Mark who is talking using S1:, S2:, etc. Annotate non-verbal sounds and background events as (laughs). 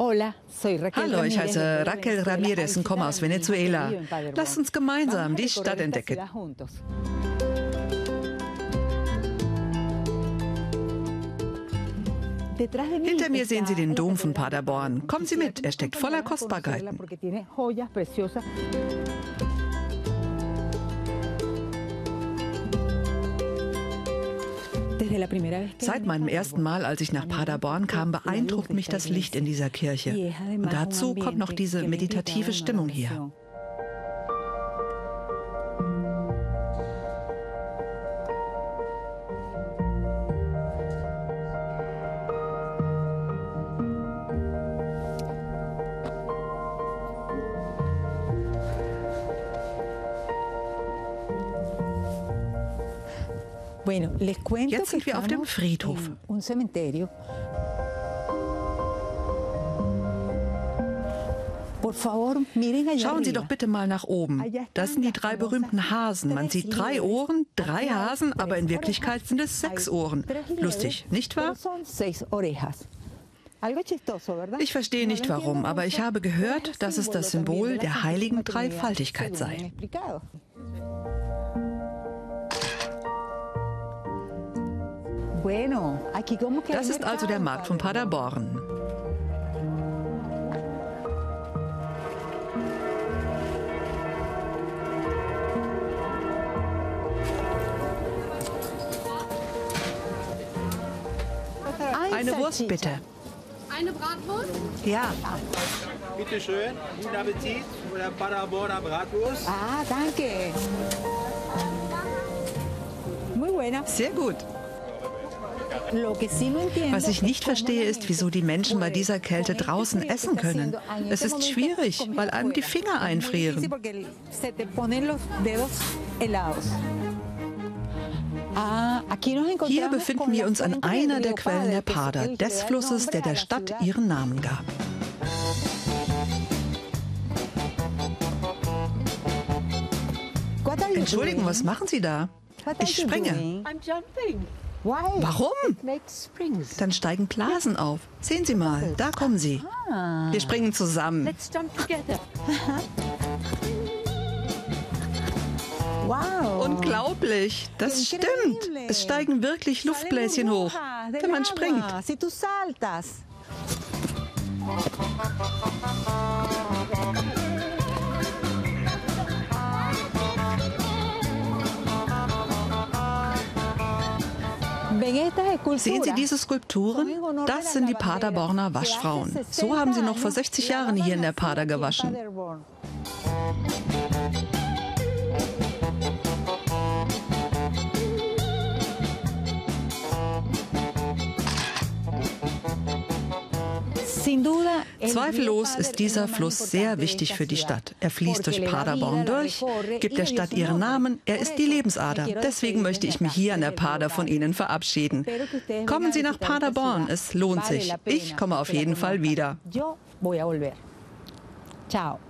S1: Hallo, ich heiße Raquel Ramirez und komme aus Venezuela. Lasst uns gemeinsam die Stadt entdecken. Hinter mir sehen Sie den Dom von Paderborn. Kommen Sie mit, er steckt voller Kostbarkeiten. Seit meinem ersten Mal, als ich nach Paderborn kam, beeindruckt mich das Licht in dieser Kirche. Und dazu kommt noch diese meditative Stimmung hier. Jetzt sind wir auf dem Friedhof. Schauen Sie doch bitte mal nach oben. Das sind die drei berühmten Hasen. Man sieht drei Ohren, drei Hasen, aber in Wirklichkeit sind es sechs Ohren. Lustig, nicht wahr? Ich verstehe nicht warum, aber ich habe gehört, dass es das Symbol der heiligen Dreifaltigkeit sei. Das ist also der Markt von Paderborn. Eine Wurst bitte.
S2: Eine Bratwurst?
S1: Ja.
S3: Bitte schön, guten Appetit oder Paderborner Bratwurst.
S2: Ah, danke. Muy buena.
S1: Sehr gut. Was ich nicht verstehe, ist, wieso die Menschen bei dieser Kälte draußen essen können. Es ist schwierig, weil einem die Finger einfrieren. Hier befinden wir uns an einer der Quellen der Pader, des Flusses, der der Stadt ihren Namen gab. Entschuldigen, was machen Sie da? Ich springe. Warum? Dann steigen Blasen auf. Sehen Sie mal, da kommen sie. Wir springen zusammen. (laughs)
S2: Wow.
S1: Unglaublich, das stimmt. Es steigen wirklich Luftbläschen hoch, wenn man springt. Sehen Sie diese Skulpturen? Das sind die Paderborner Waschfrauen. So haben sie noch vor 60 Jahren hier in der Pader gewaschen. Zweifellos ist dieser Fluss sehr wichtig für die Stadt. Er fließt durch Paderborn durch, gibt der Stadt ihren Namen, er ist die Lebensader. Deswegen möchte ich mich hier an der Pader von Ihnen verabschieden. Kommen Sie nach Paderborn, es lohnt sich. Ich komme auf jeden Fall wieder.
S2: Ciao.